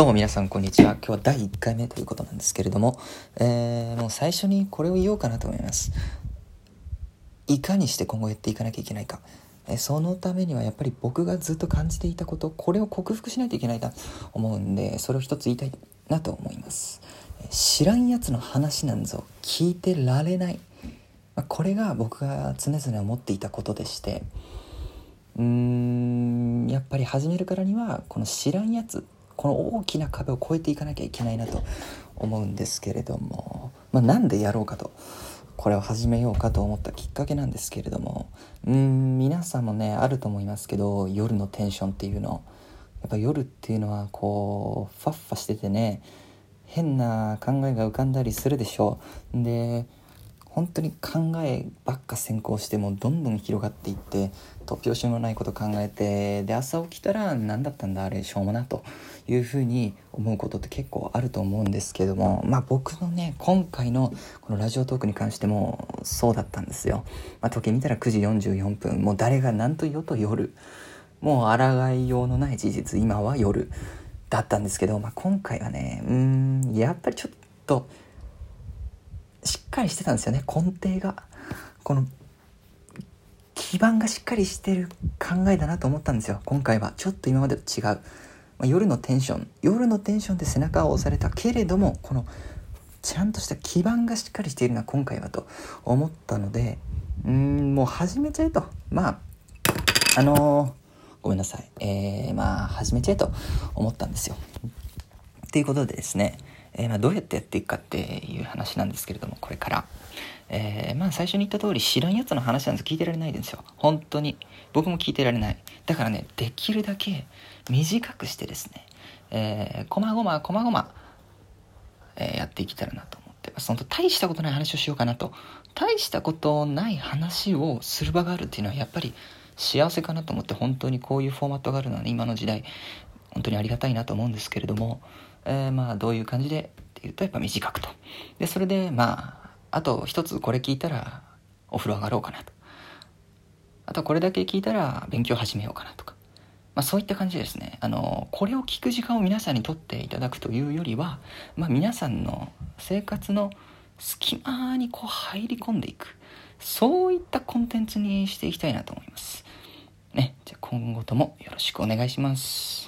どうも皆さんこんにちは。今日は第1回目ということなんですけれども、えー、もう最初にこれを言おうかなと思います。いかにして今後やっていかなきゃいけないか。えそのためにはやっぱり僕がずっと感じていたこと、これを克服しないといけないと思うんで、それを一つ言いたいなと思います。知らんやつの話なんぞ聞いてられない。まこれが僕が常々思っていたことでして、うーんやっぱり始めるからにはこの知らんやつこの大きな壁を越えていかなきゃいけないなと思うんですけれども、まあ、なんでやろうかとこれを始めようかと思ったきっかけなんですけれどもうん皆さんもねあると思いますけど夜のテンションっていうの。やっぱ夜っていうのはこうファッファしててね変な考えが浮かんだりするでしょ。うで本当に考えばっか先行してもどんどん広がっていって突拍子もないこと考えてで朝起きたら何だったんだあれしょうもなというふうに思うことって結構あると思うんですけどもまあ僕のね今回のこのラジオトークに関してもそうだったんですよ、まあ、時計見たら9時44分もう誰が何と言おうと夜もう抗いようのない事実今は夜だったんですけど、まあ、今回はねうんやっぱりちょっとしっかりしてたんですよね。根底が。この基盤がしっかりしてる考えだなと思ったんですよ。今回は。ちょっと今までと違う、まあ、夜のテンション。夜のテンションで背中を押されたけれどもこのちゃんとした基盤がしっかりしているな今回はと思ったのでうんもう始めちゃえと。まああのー、ごめんなさい。えー、まあ始めちゃえと思ったんですよ。ということでですね。えー、まあ、どうやってやっていくかっていう話なんですけれどもこれから、えー、まあ最初に言った通り知らんやつの話なんです聞いてられないですよ。本当に。僕も聞いてられない。だからねできるだけ短くしてですねえー、こまごまこまごま、えやっていけたらなと思ってます。本当大したことない話をしようかなと。大したことない話をする場があるっていうのはやっぱり幸せかなと思って本当にこういうフォーマットがあるのは、ね、今の時代本当にありがたいなと思うんですけれどもえー、まあどういう感じでっていうとやっぱ短くと。でそれでまああと一つこれ聞いたらお風呂上がろうかなと。あとこれだけ聞いたら勉強始めようかなとか、まあ、そういった感じですね。あのこれを聞く時間を皆さんにとっていただくというよりは、まあ、皆さんの生活の隙間にこう入り込んでいく。そういったコンテンツにしていきたいなと思います。ね。じゃあ今後ともよろしくお願いします。